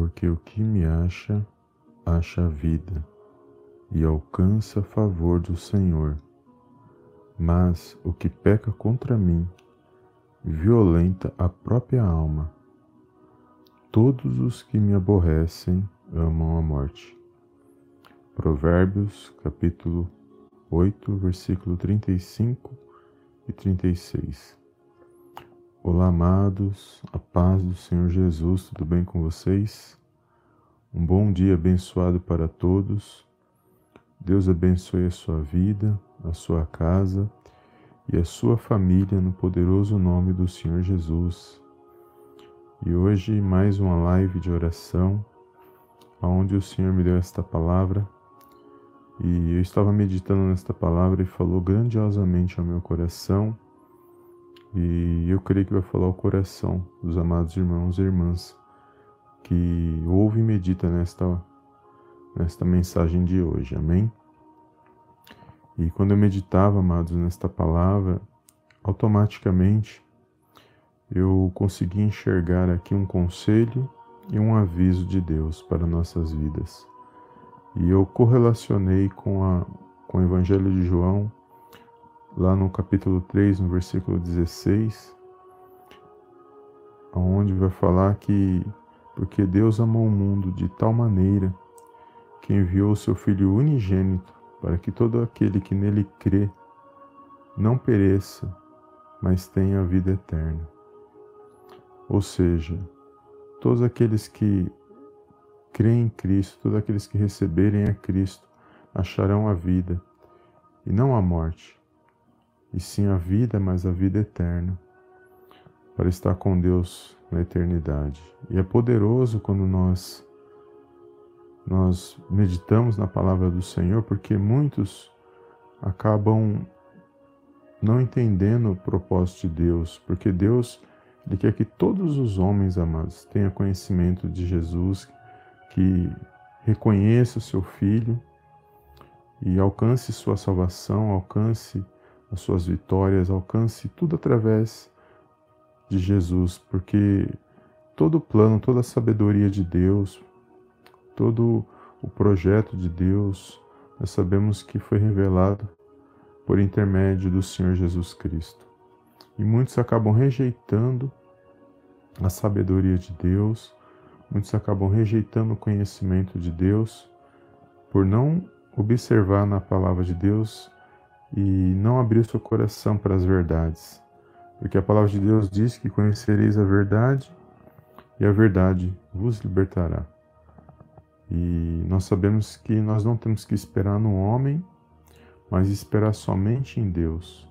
porque o que me acha, acha vida e alcança favor do Senhor. Mas o que peca contra mim, violenta a própria alma. Todos os que me aborrecem amam a morte. Provérbios, capítulo 8, versículo 35 e 36. Olá, amados, a paz do Senhor Jesus, tudo bem com vocês? Um bom dia abençoado para todos. Deus abençoe a sua vida, a sua casa e a sua família no poderoso nome do Senhor Jesus. E hoje mais uma live de oração, onde o Senhor me deu esta palavra e eu estava meditando nesta palavra e falou grandiosamente ao meu coração. E eu creio que vai falar ao coração dos amados irmãos e irmãs que ouve e medita nesta, nesta mensagem de hoje. Amém? E quando eu meditava, amados, nesta palavra, automaticamente eu consegui enxergar aqui um conselho e um aviso de Deus para nossas vidas. E eu correlacionei com, a, com o Evangelho de João, lá no capítulo 3, no versículo 16, onde vai falar que porque Deus amou o mundo de tal maneira que enviou o seu Filho unigênito para que todo aquele que nele crê não pereça, mas tenha a vida eterna. Ou seja, todos aqueles que creem em Cristo, todos aqueles que receberem a Cristo acharão a vida, e não a morte, e sim a vida, mas a vida eterna, para estar com Deus na eternidade. E é poderoso quando nós nós meditamos na palavra do Senhor, porque muitos acabam não entendendo o propósito de Deus, porque Deus ele quer que todos os homens amados tenham conhecimento de Jesus, que reconheça o seu filho e alcance sua salvação, alcance as suas vitórias, alcance tudo através de Jesus, porque todo o plano, toda a sabedoria de Deus, todo o projeto de Deus, nós sabemos que foi revelado por intermédio do Senhor Jesus Cristo. E muitos acabam rejeitando a sabedoria de Deus, Muitos acabam rejeitando o conhecimento de Deus por não observar na palavra de Deus e não abrir o seu coração para as verdades. Porque a palavra de Deus diz que conhecereis a verdade e a verdade vos libertará. E nós sabemos que nós não temos que esperar no homem, mas esperar somente em Deus.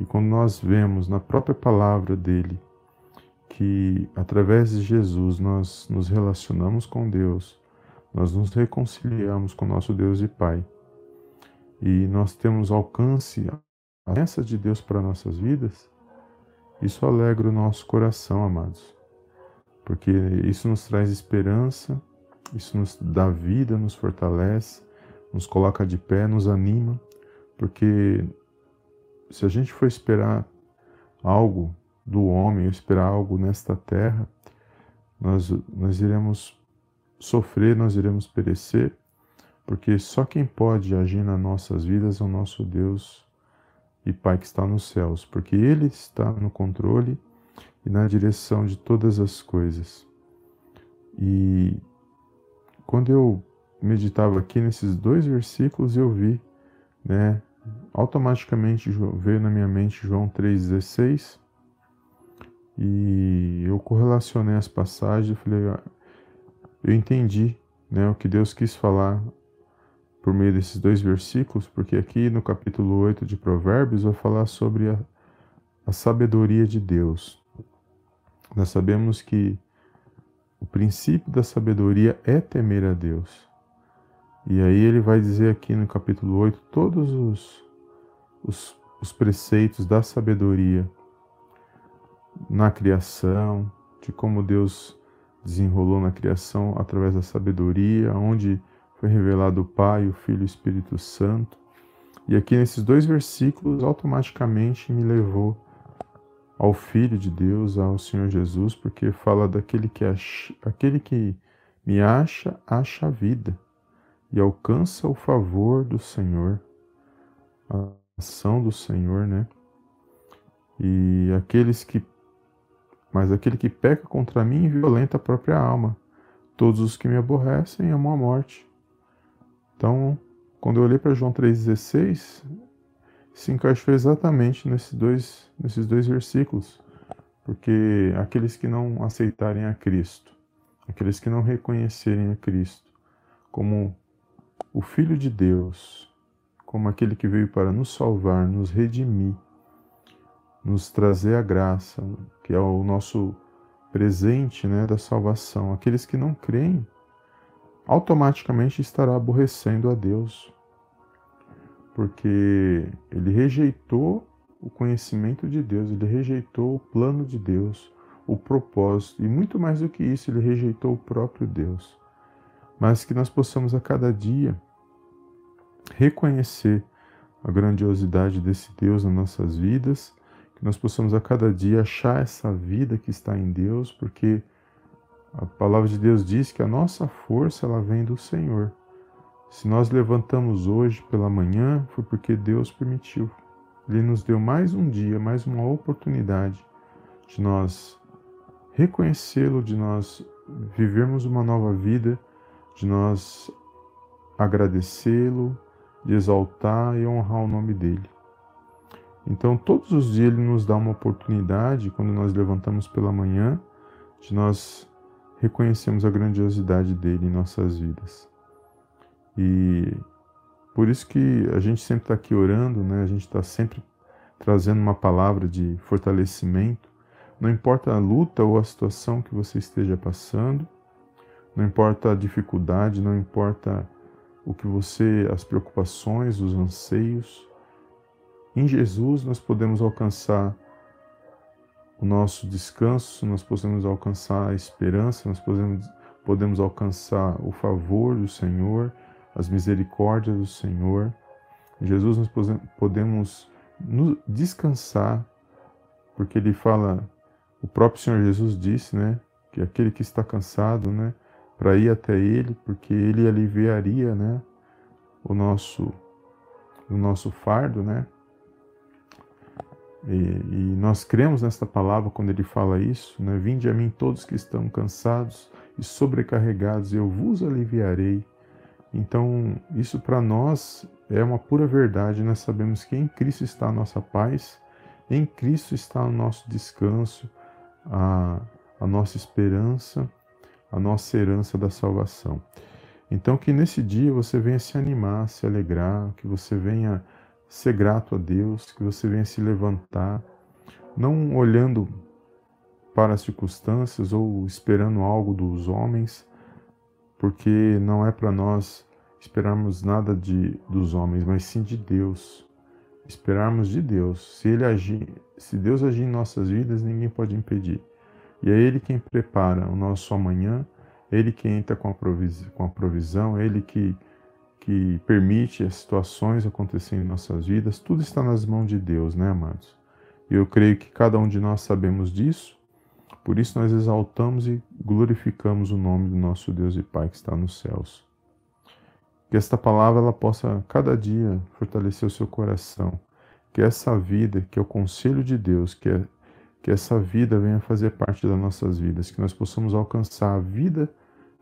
E quando nós vemos na própria palavra dele que através de Jesus nós nos relacionamos com Deus, nós nos reconciliamos com nosso Deus e Pai. E nós temos alcance a promessa de Deus para nossas vidas. Isso alegra o nosso coração, amados. Porque isso nos traz esperança, isso nos dá vida, nos fortalece, nos coloca de pé, nos anima, porque se a gente for esperar algo do homem, esperar algo nesta terra, nós, nós iremos sofrer, nós iremos perecer, porque só quem pode agir nas nossas vidas é o nosso Deus e Pai que está nos céus, porque Ele está no controle e na direção de todas as coisas. E quando eu meditava aqui nesses dois versículos, eu vi, né, automaticamente veio na minha mente João 3,16, e eu correlacionei as passagens e falei, ah, eu entendi né, o que Deus quis falar por meio desses dois versículos, porque aqui no capítulo 8 de Provérbios vai falar sobre a, a sabedoria de Deus. Nós sabemos que o princípio da sabedoria é temer a Deus. E aí ele vai dizer aqui no capítulo 8 todos os, os, os preceitos da sabedoria na criação, de como Deus desenrolou na criação através da sabedoria, onde foi revelado o Pai, o Filho e o Espírito Santo. E aqui nesses dois versículos automaticamente me levou ao Filho de Deus, ao Senhor Jesus, porque fala daquele que aquele que me acha, acha a vida e alcança o favor do Senhor, a ação do Senhor, né? E aqueles que mas aquele que peca contra mim violenta a própria alma. Todos os que me aborrecem amam a morte. Então, quando eu olhei para João 3,16, se encaixou exatamente nesses dois, nesses dois versículos. Porque aqueles que não aceitarem a Cristo, aqueles que não reconhecerem a Cristo como o Filho de Deus, como aquele que veio para nos salvar, nos redimir, nos trazer a graça, que é o nosso presente né, da salvação. Aqueles que não creem, automaticamente estará aborrecendo a Deus, porque ele rejeitou o conhecimento de Deus, ele rejeitou o plano de Deus, o propósito, e muito mais do que isso, ele rejeitou o próprio Deus. Mas que nós possamos a cada dia reconhecer a grandiosidade desse Deus nas nossas vidas que nós possamos a cada dia achar essa vida que está em Deus, porque a palavra de Deus diz que a nossa força ela vem do Senhor. Se nós levantamos hoje pela manhã, foi porque Deus permitiu. Ele nos deu mais um dia, mais uma oportunidade de nós reconhecê-lo, de nós vivermos uma nova vida, de nós agradecê-lo, de exaltar e honrar o nome dele. Então, todos os dias Ele nos dá uma oportunidade, quando nós levantamos pela manhã, de nós reconhecermos a grandiosidade dele em nossas vidas. E por isso que a gente sempre está aqui orando, né? a gente está sempre trazendo uma palavra de fortalecimento. Não importa a luta ou a situação que você esteja passando, não importa a dificuldade, não importa o que você, as preocupações, os anseios, em Jesus nós podemos alcançar o nosso descanso, nós podemos alcançar a esperança, nós podemos, podemos alcançar o favor do Senhor, as misericórdias do Senhor. Em Jesus nós podemos descansar, porque ele fala, o próprio Senhor Jesus disse, né, que aquele que está cansado, né, para ir até ele, porque ele aliviaria, né, o nosso o nosso fardo, né? E, e, nós cremos nesta palavra quando ele fala isso, né? Vinde a mim todos que estão cansados e sobrecarregados, e eu vos aliviarei. Então, isso para nós é uma pura verdade. Nós sabemos que em Cristo está a nossa paz, em Cristo está o nosso descanso, a, a nossa esperança, a nossa herança da salvação. Então, que nesse dia você venha se animar, se alegrar, que você venha ser grato a Deus, que você venha se levantar, não olhando para as circunstâncias ou esperando algo dos homens, porque não é para nós esperarmos nada de dos homens, mas sim de Deus. Esperarmos de Deus. Se ele agir, se Deus agir em nossas vidas, ninguém pode impedir. E é ele quem prepara o nosso amanhã, é ele quem entra com a com a provisão, é ele que que permite as situações acontecerem em nossas vidas, tudo está nas mãos de Deus, né, amados? Eu creio que cada um de nós sabemos disso, por isso nós exaltamos e glorificamos o nome do nosso Deus e Pai que está nos céus. Que esta palavra ela possa cada dia fortalecer o seu coração, que essa vida, que é o conselho de Deus, que, é, que essa vida venha fazer parte das nossas vidas, que nós possamos alcançar a vida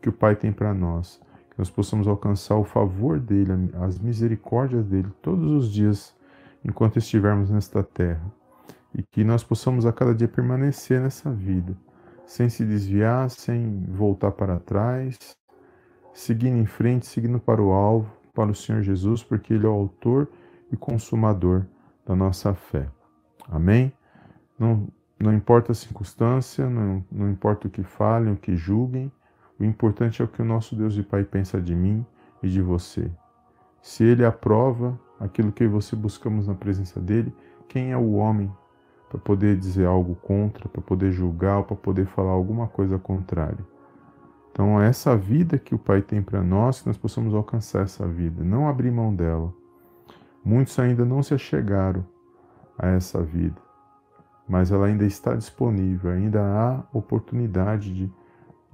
que o Pai tem para nós nós possamos alcançar o favor dele, as misericórdias dele todos os dias enquanto estivermos nesta terra. E que nós possamos a cada dia permanecer nessa vida, sem se desviar, sem voltar para trás, seguindo em frente, seguindo para o alvo, para o Senhor Jesus, porque Ele é o autor e consumador da nossa fé. Amém? Não, não importa a circunstância, não, não importa o que falem, o que julguem, o importante é o que o nosso Deus e Pai pensa de mim e de você. Se Ele aprova aquilo que você buscamos na presença dEle, quem é o homem para poder dizer algo contra, para poder julgar ou para poder falar alguma coisa contrária? Então, é essa vida que o Pai tem para nós, que nós possamos alcançar essa vida, não abrir mão dela. Muitos ainda não se achegaram a essa vida, mas ela ainda está disponível, ainda há oportunidade de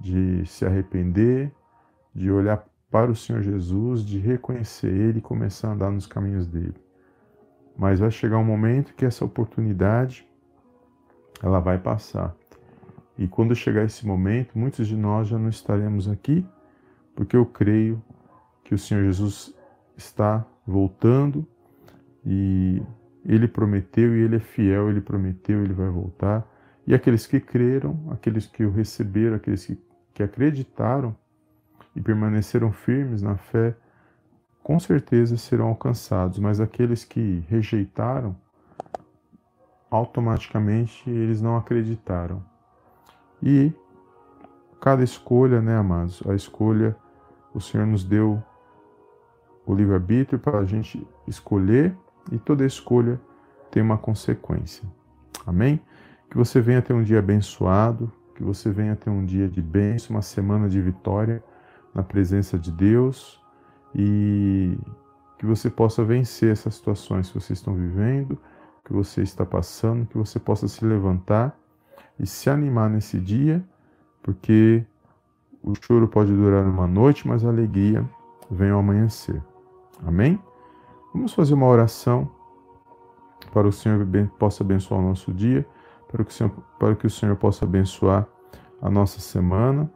de se arrepender de olhar para o Senhor Jesus, de reconhecer Ele e começar a andar nos caminhos dele. Mas vai chegar um momento que essa oportunidade ela vai passar. E quando chegar esse momento, muitos de nós já não estaremos aqui, porque eu creio que o Senhor Jesus está voltando e ele prometeu e ele é fiel, ele prometeu, ele vai voltar. E aqueles que creram, aqueles que o receberam, aqueles que, que acreditaram e permaneceram firmes na fé, com certeza serão alcançados, mas aqueles que rejeitaram, automaticamente eles não acreditaram. E cada escolha, né, amados? A escolha, o Senhor nos deu o livre-arbítrio para a gente escolher e toda escolha tem uma consequência. Amém? Que você venha ter um dia abençoado, que você venha ter um dia de bênção, uma semana de vitória na presença de Deus e que você possa vencer essas situações que vocês estão vivendo, que você está passando, que você possa se levantar e se animar nesse dia, porque o choro pode durar uma noite, mas a alegria vem ao amanhecer. Amém? Vamos fazer uma oração para o Senhor possa abençoar o nosso dia, para que o Senhor, para que o Senhor possa abençoar a nossa semana.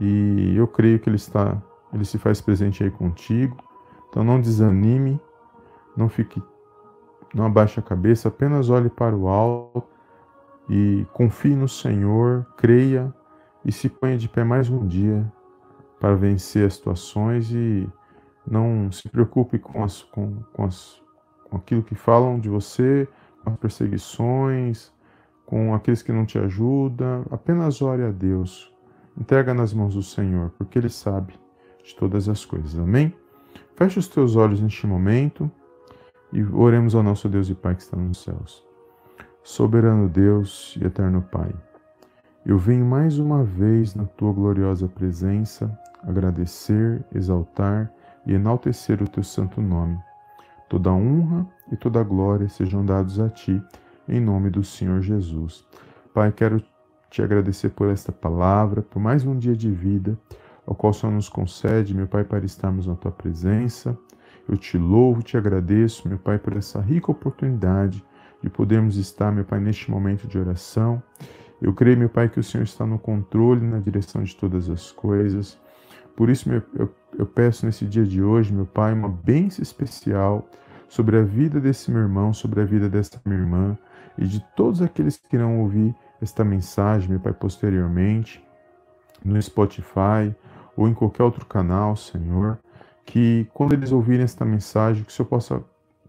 E eu creio que Ele está, Ele se faz presente aí contigo. Então não desanime, não fique, não abaixe a cabeça, apenas olhe para o alto e confie no Senhor, creia e se ponha de pé mais um dia para vencer as situações e não se preocupe com, as, com, com, as, com aquilo que falam de você, com as perseguições, com aqueles que não te ajudam. Apenas ore a Deus. Entrega nas mãos do Senhor, porque Ele sabe de todas as coisas. Amém? Feche os teus olhos neste momento e oremos ao nosso Deus e Pai que está nos céus. Soberano Deus e eterno Pai, eu venho mais uma vez na tua gloriosa presença agradecer, exaltar e enaltecer o teu santo nome. Toda honra e toda glória sejam dados a ti, em nome do Senhor Jesus. Pai, quero te agradecer por esta palavra, por mais um dia de vida, ao qual o Senhor nos concede, meu Pai, para estarmos na tua presença. Eu te louvo, te agradeço, meu Pai, por essa rica oportunidade de podermos estar, meu Pai, neste momento de oração. Eu creio, meu Pai, que o Senhor está no controle, na direção de todas as coisas. Por isso, meu, eu, eu peço nesse dia de hoje, meu Pai, uma bênção especial sobre a vida desse meu irmão, sobre a vida dessa minha irmã e de todos aqueles que irão ouvir esta mensagem, meu Pai, posteriormente, no Spotify ou em qualquer outro canal, Senhor, que quando eles ouvirem esta mensagem, que o Senhor possa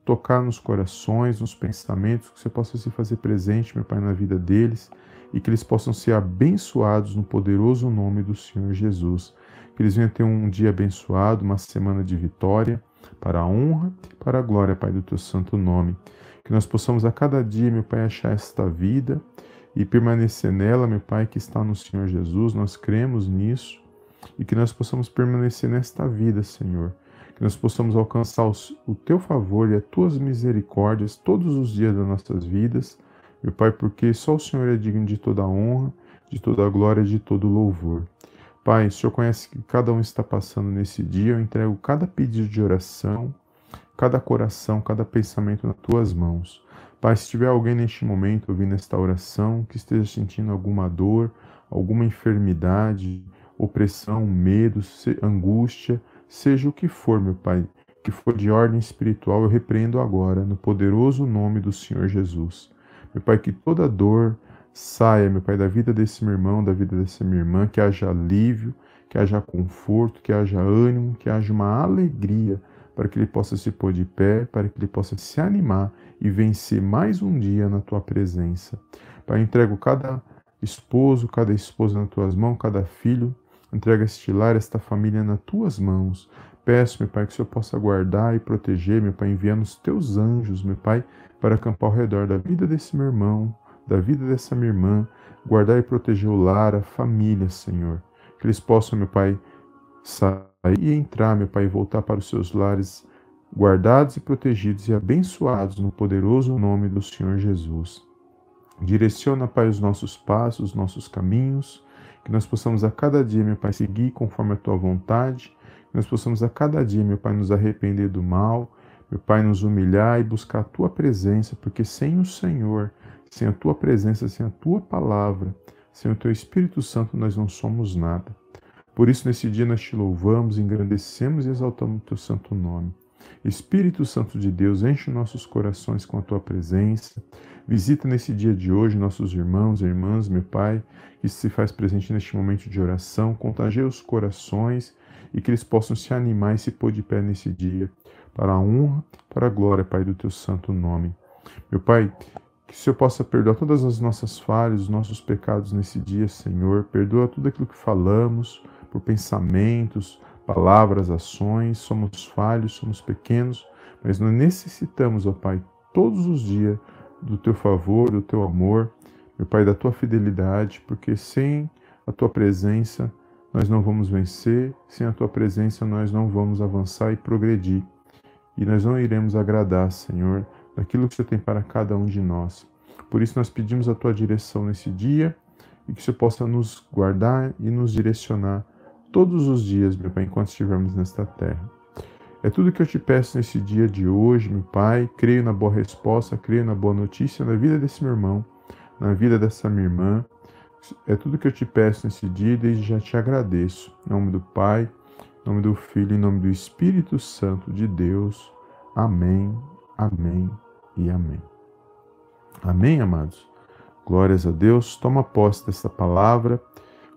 tocar nos corações, nos pensamentos, que o Senhor possa se fazer presente, meu Pai, na vida deles e que eles possam ser abençoados no poderoso nome do Senhor Jesus que eles venham ter um dia abençoado, uma semana de vitória, para a honra e para a glória, Pai, do teu santo nome. Que nós possamos a cada dia, meu Pai, achar esta vida e permanecer nela, meu Pai, que está no Senhor Jesus. Nós cremos nisso e que nós possamos permanecer nesta vida, Senhor. Que nós possamos alcançar o teu favor e as tuas misericórdias todos os dias das nossas vidas, meu Pai, porque só o Senhor é digno de toda honra, de toda glória de todo louvor. Pai, o Senhor conhece que cada um está passando nesse dia. Eu entrego cada pedido de oração, cada coração, cada pensamento nas tuas mãos. Pai, se tiver alguém neste momento ouvindo esta oração que esteja sentindo alguma dor, alguma enfermidade, opressão, medo, angústia, seja o que for, meu Pai, que for de ordem espiritual, eu repreendo agora, no poderoso nome do Senhor Jesus. Meu Pai, que toda dor, Saia, meu Pai, da vida desse meu irmão, da vida dessa minha irmã, que haja alívio, que haja conforto, que haja ânimo, que haja uma alegria para que ele possa se pôr de pé, para que ele possa se animar e vencer mais um dia na tua presença. Pai, entrego cada esposo, cada esposa nas tuas mãos, cada filho, entrega este lar, esta família nas tuas mãos. Peço, meu Pai, que o Senhor possa guardar e proteger, meu Pai, enviando os teus anjos, meu Pai, para acampar ao redor da vida desse meu irmão, da vida dessa minha irmã, guardar e proteger o lar, a família, Senhor. Que eles possam, meu Pai, sair e entrar, meu Pai, e voltar para os seus lares, guardados e protegidos e abençoados no poderoso nome do Senhor Jesus. Direciona, Pai, os nossos passos, os nossos caminhos, Que nós possamos a cada dia, meu Pai, seguir conforme a tua vontade. Que nós possamos a cada dia, meu Pai, nos arrepender do mal. Meu Pai, nos humilhar e buscar a tua presença, porque sem o Senhor, sem a tua presença, sem a tua palavra, sem o teu Espírito Santo, nós não somos nada. Por isso, nesse dia, nós te louvamos, engrandecemos e exaltamos o teu santo nome. Espírito Santo de Deus, enche nossos corações com a tua presença. Visita nesse dia de hoje nossos irmãos e irmãs, meu Pai, que se faz presente neste momento de oração. Contagia os corações e que eles possam se animar e se pôr de pé nesse dia, para a honra, para a glória, Pai, do teu santo nome. Meu Pai, que o Senhor possa perdoar todas as nossas falhas, os nossos pecados nesse dia, Senhor. Perdoa tudo aquilo que falamos, por pensamentos, palavras, ações, somos falhos, somos pequenos, mas nós necessitamos, ó Pai, todos os dias do teu favor, do teu amor, meu Pai, da tua fidelidade, porque sem a tua presença nós não vamos vencer, sem a tua presença nós não vamos avançar e progredir. E nós não iremos agradar, Senhor, daquilo que você tem para cada um de nós. Por isso nós pedimos a tua direção nesse dia e que você possa nos guardar e nos direcionar todos os dias, meu Pai, enquanto estivermos nesta terra. É tudo que eu te peço nesse dia de hoje, meu Pai. Creio na boa resposta, creio na boa notícia na vida desse meu irmão, na vida dessa minha irmã. É tudo que eu te peço nesse dia e desde já te agradeço. Em nome do Pai, em nome do Filho em nome do Espírito Santo de Deus. Amém, amém e amém. Amém, amados? Glórias a Deus. Toma posse dessa palavra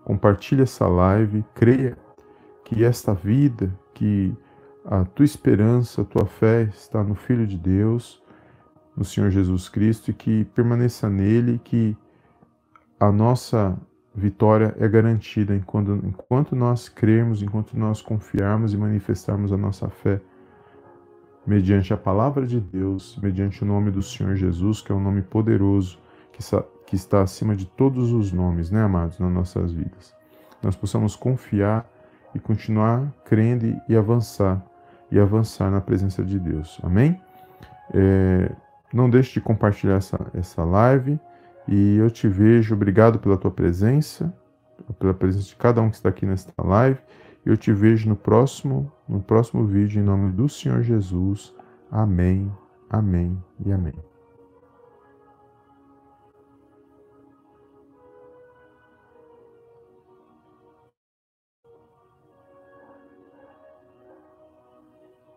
compartilhe essa live, creia que esta vida, que a tua esperança, a tua fé está no Filho de Deus, no Senhor Jesus Cristo, e que permaneça nele, que a nossa vitória é garantida enquanto, enquanto nós crermos, enquanto nós confiarmos e manifestarmos a nossa fé mediante a palavra de Deus, mediante o nome do Senhor Jesus, que é um nome poderoso, que, que está acima de todos os nomes, né, amados, nas nossas vidas. Nós possamos confiar e continuar crendo e avançar, e avançar na presença de Deus. Amém? É, não deixe de compartilhar essa, essa live e eu te vejo. Obrigado pela tua presença, pela presença de cada um que está aqui nesta live. Eu te vejo no próximo, no próximo vídeo em nome do Senhor Jesus. Amém, amém e amém.